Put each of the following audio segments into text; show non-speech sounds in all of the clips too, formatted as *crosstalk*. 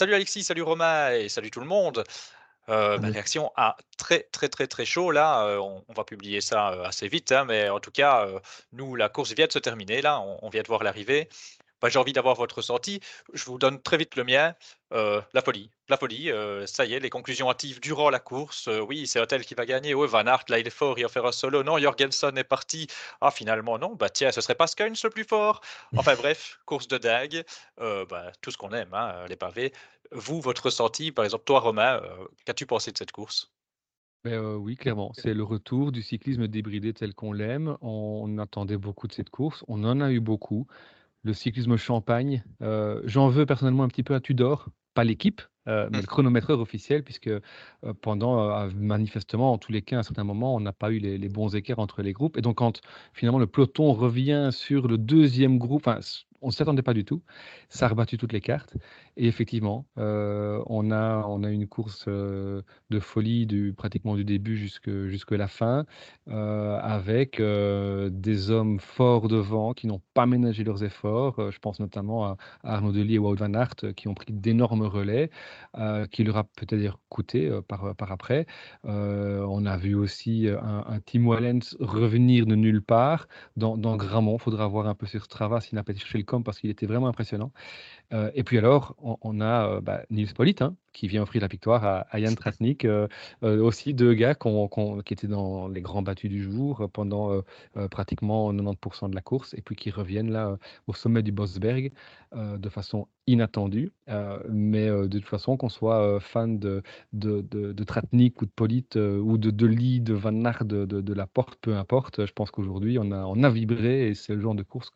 Salut Alexis, salut Romain et salut tout le monde. Euh, bah, réaction à très très très très chaud là. Euh, on, va publier ça euh, assez vite, hein, mais en tout cas, nous la course vient de se terminer là. On, vient de voir l'arrivée. Bah, j'ai envie d'avoir votre ressenti. Je vous donne très vite le mien. la folie, la folie. ça y est, les conclusions hâtives durant la course. oui, c'est Hotel qui va gagner. Oui, Van Aert, là il est fort, il va faire un solo. Non, Jorgensen est parti. Ah, finalement non. Bah tiens, ce serait pas Skynes le plus fort. Enfin *laughs* bref, course de dingue. Bah, tout ce qu'on aime, hein, les pavés. Vous, votre ressenti, par exemple, toi Romain, qu'as-tu pensé de cette course? Ben, oui, clairement, c'est le retour du cyclisme débridé tel qu'on l'aime. On attendait beaucoup de cette course, on en a eu beaucoup. Le cyclisme champagne, j'en veux personnellement un petit peu à Tudor, pas l'équipe, mais le chronométreur officiel puisque, pendant, manifestement, en tous les cas, à un certain moment, on n'a pas eu les bons écarts entre les groupes et donc quand finalement le peloton revient sur le deuxième groupe, on ne s'attendait pas du tout. Ça a rebattu toutes les cartes. Et effectivement, euh, on, a, on a une course euh, de folie pratiquement du début jusque, jusque la fin, euh, avec des hommes forts devant qui n'ont pas ménagé leurs efforts. je pense notamment à, Arnaud Delis et Wout van Aert qui ont pris d'énormes relais, qui leur a peut-être coûté par, par après. on a vu aussi un, un Tim Wallens revenir de nulle part dans, dans Gramont. Il faudra voir un peu sur Strava s'il n'a pas été chercher le parce qu'il était vraiment impressionnant. Euh, et puis alors, on, a euh, bah, Nils Polite hein, qui vient offrir la victoire à, à Jan Tratnik. Euh, aussi deux gars qui étaient dans les grands battus du jour pendant pratiquement 90% de la course et puis qui reviennent là au sommet du Bosberg de façon inattendue. mais de toute façon, qu'on soit fan de, de, de, Tratnik ou de Polite ou de Deli, de Van Aert, de, de, la Porte, peu importe, je pense qu'aujourd'hui, on a, vibré et c'est le genre de course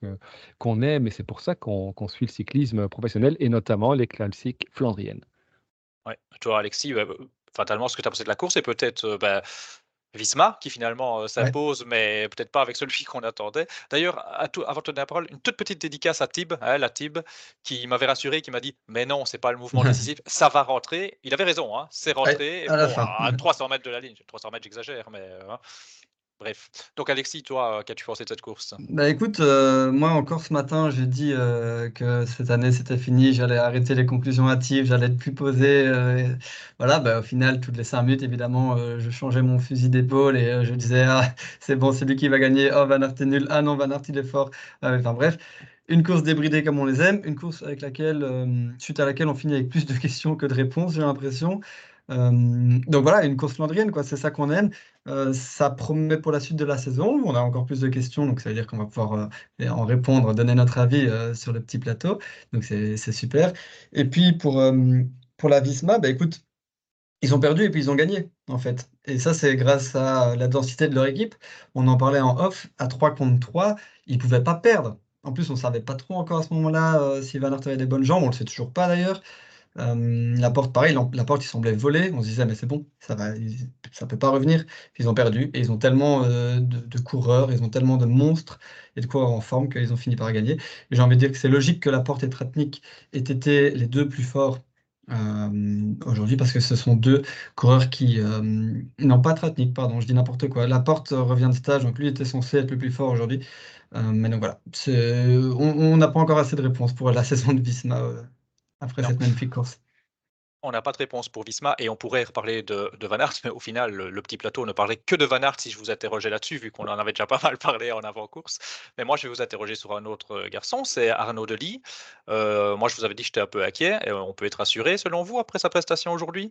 qu'on aime et c'est pour ça qu'on suit le cyclisme et notamment les classiques flandriennes. Ouais. Toi, Alexis, bah, fatalement, ce que tu as pensé de la course, et peut-être euh, bah, Visma, qui finalement euh, s'impose, mais peut-être pas avec celui qu'on attendait. D'ailleurs, avant de donner la parole, une toute petite dédicace à Tib, hein, la Tib, qui m'avait rassuré, qui m'a dit Mais non, c'est pas le mouvement *laughs* décisif, ça va rentrer. Il avait raison, hein, c'est rentré à, 300 mètres de la ligne. 300 mètres, j'exagère, mais euh, hein. Bref. Donc Alexis, toi, euh, qu'as-tu pensé de cette course? Bah écoute, euh, moi encore ce matin, j'ai dit euh, que cette année c'était fini, j'allais arrêter les conclusions hâtives, j'allais être plus posé. voilà, bah, au final, toutes les cinq minutes, évidemment, je changeais mon fusil d'épaule et je disais ah, *laughs* c'est bon, c'est lui qui va gagner. Oh, Van Aert est nul. Ah non, Van Aert il est fort. enfin bref, une course débridée comme on les aime, une course avec laquelle, suite à laquelle on finit avec plus de questions que de réponses, j'ai l'impression. Euh, donc voilà, une course flandrienne, quoi, c'est ça qu'on aime. Euh, ça promet pour la suite de la saison. On a encore plus de questions, donc ça veut dire qu'on va pouvoir euh, en répondre, donner notre avis sur le petit plateau. Donc c'est super. Et puis pour, pour la Visma, bah, écoute, ils ont perdu et puis ils ont gagné, en fait. Et ça, c'est grâce à la densité de leur équipe. On en parlait en off, à 3 contre 3, ils ne pouvaient pas perdre. En plus, on ne savait pas trop encore à ce moment-là si Van Aert avait des bonnes jambes, on ne le sait toujours pas d'ailleurs. Euh, la porte, pareil, la porte, il semblait voler. On se disait, mais c'est bon, ça va, ça peut pas revenir. Ils ont perdu et ils ont tellement euh, de, coureurs, ils ont tellement de monstres et de coureurs en forme qu'ils ont fini par gagner. j'ai envie de dire que c'est logique que la porte et Tratnik aient été les deux plus forts euh, aujourd'hui parce que ce sont deux coureurs qui n'ont pas Tratnik, pardon, je dis n'importe quoi. La porte revient de stage, donc lui était censé être le plus fort aujourd'hui. mais donc voilà, on n'a pas encore assez de réponses pour la *laughs* saison de Visma après cette magnifique course. On n'a pas de réponse pour Visma et on pourrait reparler de, Van Aert, mais au final, le, petit plateau ne parlait que de Van Aert si je vous interrogeais là-dessus, vu qu'on en avait déjà pas mal parlé en avant-course. Mais moi, je vais vous interroger sur un autre euh, garçon, c'est Arnaud Delis. Euh, moi, je vous avais dit que j'étais un peu inquiet. Et on peut être rassuré, selon vous, après sa prestation aujourd'hui?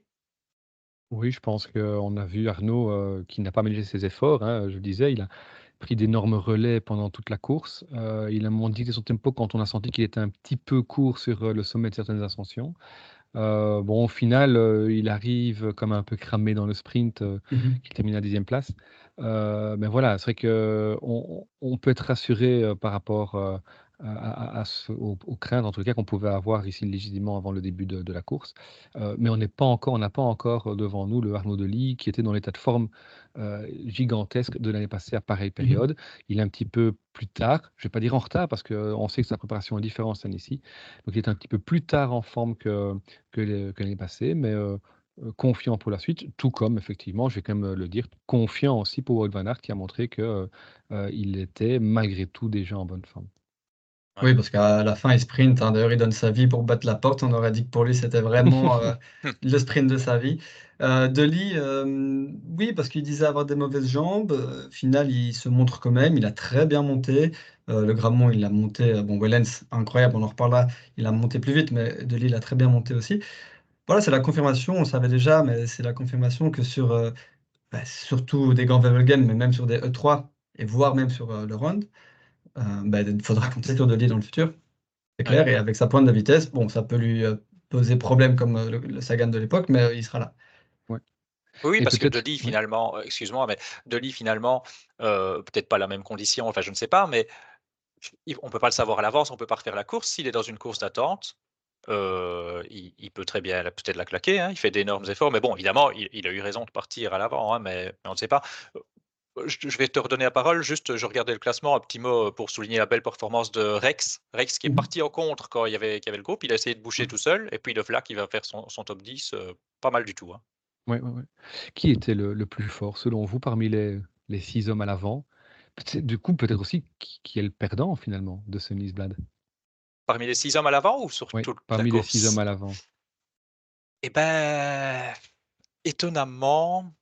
Oui, je pense qu'on a vu Arnaud euh, qui n'a pas ménagé ses efforts. Hein, je le disais, il a pris d'énormes relais pendant toute la course. Euh, il a modifié son tempo quand on a senti qu'il était un petit peu court sur euh, le sommet de certaines ascensions. Euh, bon, au final, il arrive comme un peu cramé dans le sprint, mmh qui termine à dixième place. mais voilà, c'est vrai qu'on on peut être rassuré par rapport à, aux, craintes, en tout cas, qu'on pouvait avoir ici légitimement avant le début de, la course. Euh, mais on n'est pas encore, on n'a pas encore devant nous le Arnaud Delis qui était dans l'état de forme euh, gigantesque de l'année passée à pareille mmh période. Il est un petit peu plus tard, je ne vais pas dire en retard parce qu'on sait que sa préparation est différente cette année-ci. Donc il est un petit peu plus tard en forme que, que l'année passée, mais euh, confiant pour la suite, tout comme effectivement, je vais quand même le dire, confiant aussi pour Wout Van Aert qui a montré qu'il il était malgré tout déjà en bonne forme. Oui, parce qu'à la fin, il sprint. Hein. D'ailleurs, il donne sa vie pour battre la porte. On aurait dit que pour lui, c'était vraiment euh, *laughs* le sprint de sa vie. Euh, Deli, euh, oui, parce qu'il disait avoir des mauvaises jambes. Au final, il se montre quand même. Il a très bien monté. le Grammont, il l'a monté. bon, Wellens, incroyable, on en reparlera. Il a monté plus vite, mais Deli, il a très bien monté aussi. Voilà, c'est la confirmation. On savait déjà, mais c'est la confirmation que sur bah, surtout des grands mais même sur des E3, et voire même sur le Round, il bah, faudra compter sur Deli dans le futur. C'est clair, et avec sa pointe de vitesse, bon, ça peut lui poser problème comme le, Sagan de l'époque, mais il sera là. Oui, parce que Deli, finalement, excuse-moi, mais Deli, finalement, peut-être pas la même condition, enfin, je ne sais pas, mais on ne peut pas le savoir à l'avance, on ne peut pas refaire la course. S'il est dans une course d'attente, il, peut très bien peut-être la claquer, hein, il fait d'énormes efforts, mais bon, évidemment, il, a eu raison de partir à l'avant, hein, mais, on ne sait pas. Je, vais te redonner la parole, juste je regardais le classement, un petit mot pour souligner la belle performance de Rex. Rex qui est mmh parti en contre quand il y avait, y avait le groupe, il a essayé de boucher tout seul, et puis le Flac qui va faire son, top 10, pas mal du tout. Hein. Ouais, ouais, Qui était le, plus fort selon vous parmi les, les six hommes à l'avant? Du coup, peut-être aussi qui, est le perdant finalement de ce Nice Blad Parmi les six hommes à l'avant ou sur Oui, parmi les six hommes à l'avant. Eh ben, étonnamment,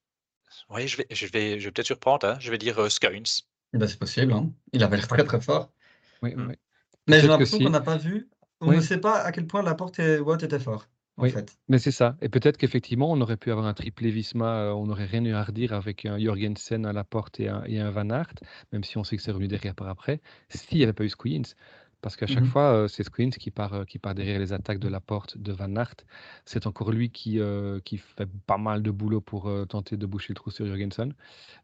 oui, je vais, je vais, je vais peut-être surprendre, hein, je vais dire euh, bah, c'est possible, hein. il avait l'air très très fort. Oui, oui. Mais j'ai l'impression qu'on n'a pas vu, on ne sait pas à quel point la porte et Watt étaient forts. En oui, fait. mais c'est ça. Et peut-être qu'effectivement, on aurait pu avoir un triplé Visma, euh, on n'aurait rien eu à redire avec un Jorgensen à la porte et un, et un Van Aert, même si on sait que c'est revenu derrière par après, s'il n'y avait pas eu Squeens. Parce qu'à chaque mmh fois, c'est Squins qui part, qui part derrière les attaques de la porte de Van Aert. C'est encore lui qui, qui fait pas mal de boulot pour tenter de boucher le trou sur Jurgensen.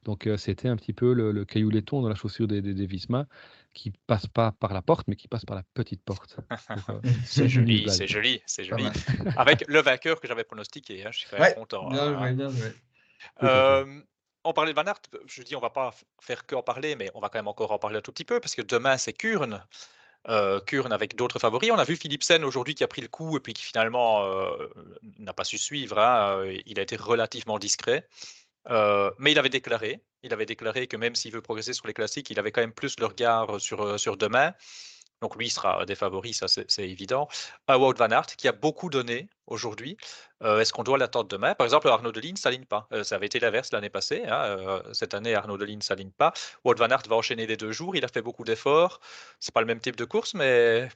Donc c'était un petit peu le, caillou laiton dans la chaussure des, des, Visma, qui passe pas par la porte, mais qui passe par la petite porte. *laughs* c'est joli, c'est joli, c'est *laughs* joli. Avec le vainqueur que j'avais pronostiqué, hein, je suis très content. Bien hein. bien on parlait de Van Aert, je dis on va pas faire que en parler, mais on va quand même encore en parler un tout petit peu, parce que demain c'est Kurn euh, Kurn avec d'autres favoris. On a vu Philipsen aujourd'hui qui a pris le coup et puis qui finalement euh, n'a pas su suivre. Hein, euh, il a été relativement discret. Euh, mais il avait déclaré, il avait déclaré que même s'il veut progresser sur les classiques, il avait quand même plus le regard sur, sur demain. Donc lui sera des favoris, ça c'est évident. Un Wout Van Aert qui a beaucoup donné aujourd'hui. Euh, est-ce qu'on doit l'attendre demain? Par exemple, Arnaud Deline ne s'aligne pas. Euh, ça avait été l'inverse l'année passée. Hein, euh, cette année, Arnaud Deline ne s'aligne pas. Wout Van Aert va enchaîner les deux jours. Il a fait beaucoup d'efforts. C'est pas le même type de course, mais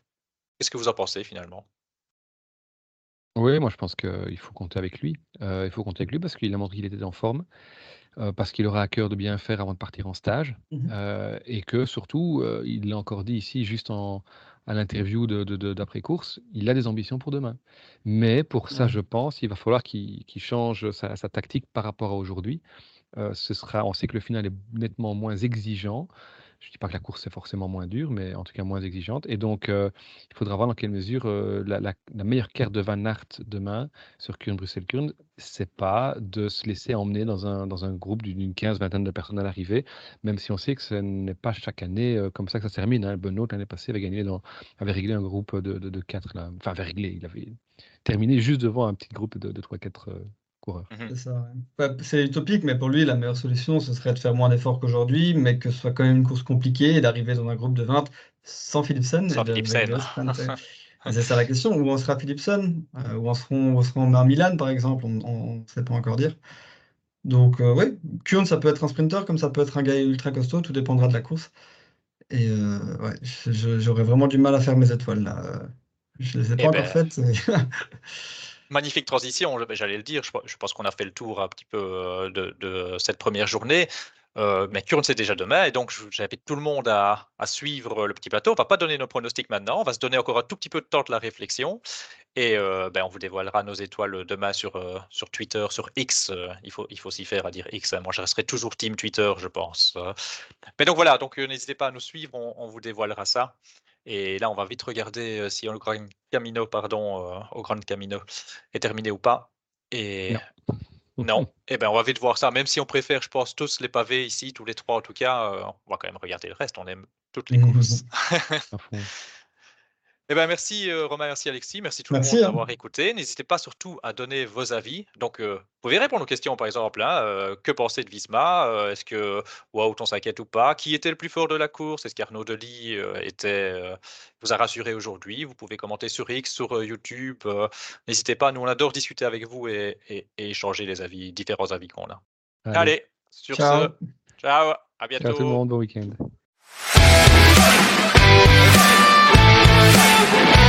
qu'est-ce que vous en pensez finalement? Oui, moi je pense qu'il faut compter avec lui. il faut compter avec lui parce qu'il a montré qu'il était en forme. Euh, parce qu'il aura à cœur de bien faire avant de partir en stage, mmh euh, et que surtout, euh, il l'a encore dit ici, juste en, à l'interview d'après-course, il a des ambitions pour demain. Mais pour ça, je pense, il va falloir qu'il change sa, tactique par rapport à aujourd'hui. ce sera, on sait que le final est nettement moins exigeant. Je ne dis pas que la course est forcément moins dure, mais en tout cas moins exigeante. Et donc, euh, il faudra voir dans quelle mesure euh, la, meilleure carte de Van Aert demain sur Kuurne-Bruxelles-Kuurne, c'est pas de se laisser emmener dans un, dans un groupe d'une quinze, vingtaine de personnes à l'arrivée, même si on sait que ce n'est pas chaque année euh, comme ça que ça se termine. Hein. Benoît, l'année passée, avait, gagné dans, avait réglé un groupe de, de, quatre, enfin, avait réglé, il avait terminé juste devant un petit groupe de, de 3-4 Mmh c'est utopique, mais pour lui, la meilleure solution, ce serait de faire moins d'efforts qu'aujourd'hui, mais que ce soit quand même une course compliquée et d'arriver dans un groupe de 20 sans Philipsen. *laughs* c'est ça la question. Où on sera Philipsen? Euh, Où on seront, on seront à Milan, par exemple? On ne sait pas encore dire. Donc, euh, oui, Kurn, ça peut être un sprinter, comme ça peut être un gars ultra costaud, tout dépendra de la course. Et euh, ouais, j'aurais vraiment du mal à faire mes étoiles là. Je ne les ai pas eh encore ben, faites. *laughs* magnifique transition, j'allais le dire, je, pense qu'on a fait le tour un petit peu euh, de, cette première journée. Euh, mais Kurn, c'est déjà demain, et donc j'invite tout le monde à, suivre le petit plateau. On va pas donner nos pronostics maintenant, on va se donner encore un tout petit peu de temps de la réflexion, et euh, ben, on vous dévoilera nos étoiles demain sur, Twitter, sur X. il faut, s'y faire à dire X. Hein. Moi, je resterai toujours team Twitter, je pense. Mais donc voilà, donc n'hésitez pas à nous suivre, on vous dévoilera ça. Et là, on va vite regarder si le Grand Camino, pardon, au Grand Camino est terminé ou pas. Et non. Et *laughs* eh ben, on va vite voir ça. Même si on préfère, je pense, tous les pavés ici, tous les trois en tout cas, on va quand même regarder le reste. On aime toutes les courses. *laughs* Eh ben, merci euh, Romain, merci Alexis, merci tout le monde hein. d'avoir écouté. N'hésitez pas surtout à donner vos avis. Donc, euh, vous pouvez répondre aux questions, par exemple. hein, euh, que pensez de Visma Euh, Est-ce que Wout, on s'inquiète ou pas? Qui était le plus fort de la course? Est-ce qu'Arnaud Delis euh, était, euh, vous a rassuré aujourd'hui? Vous pouvez commenter sur X, sur euh, YouTube. euh, N'hésitez pas, nous on adore discuter avec vous et, et- et échanger les avis, différents avis qu'on a. Allez, sur Ciao. ce, ciao, à bientôt. Ciao tout le monde, bon week-end. Thank you.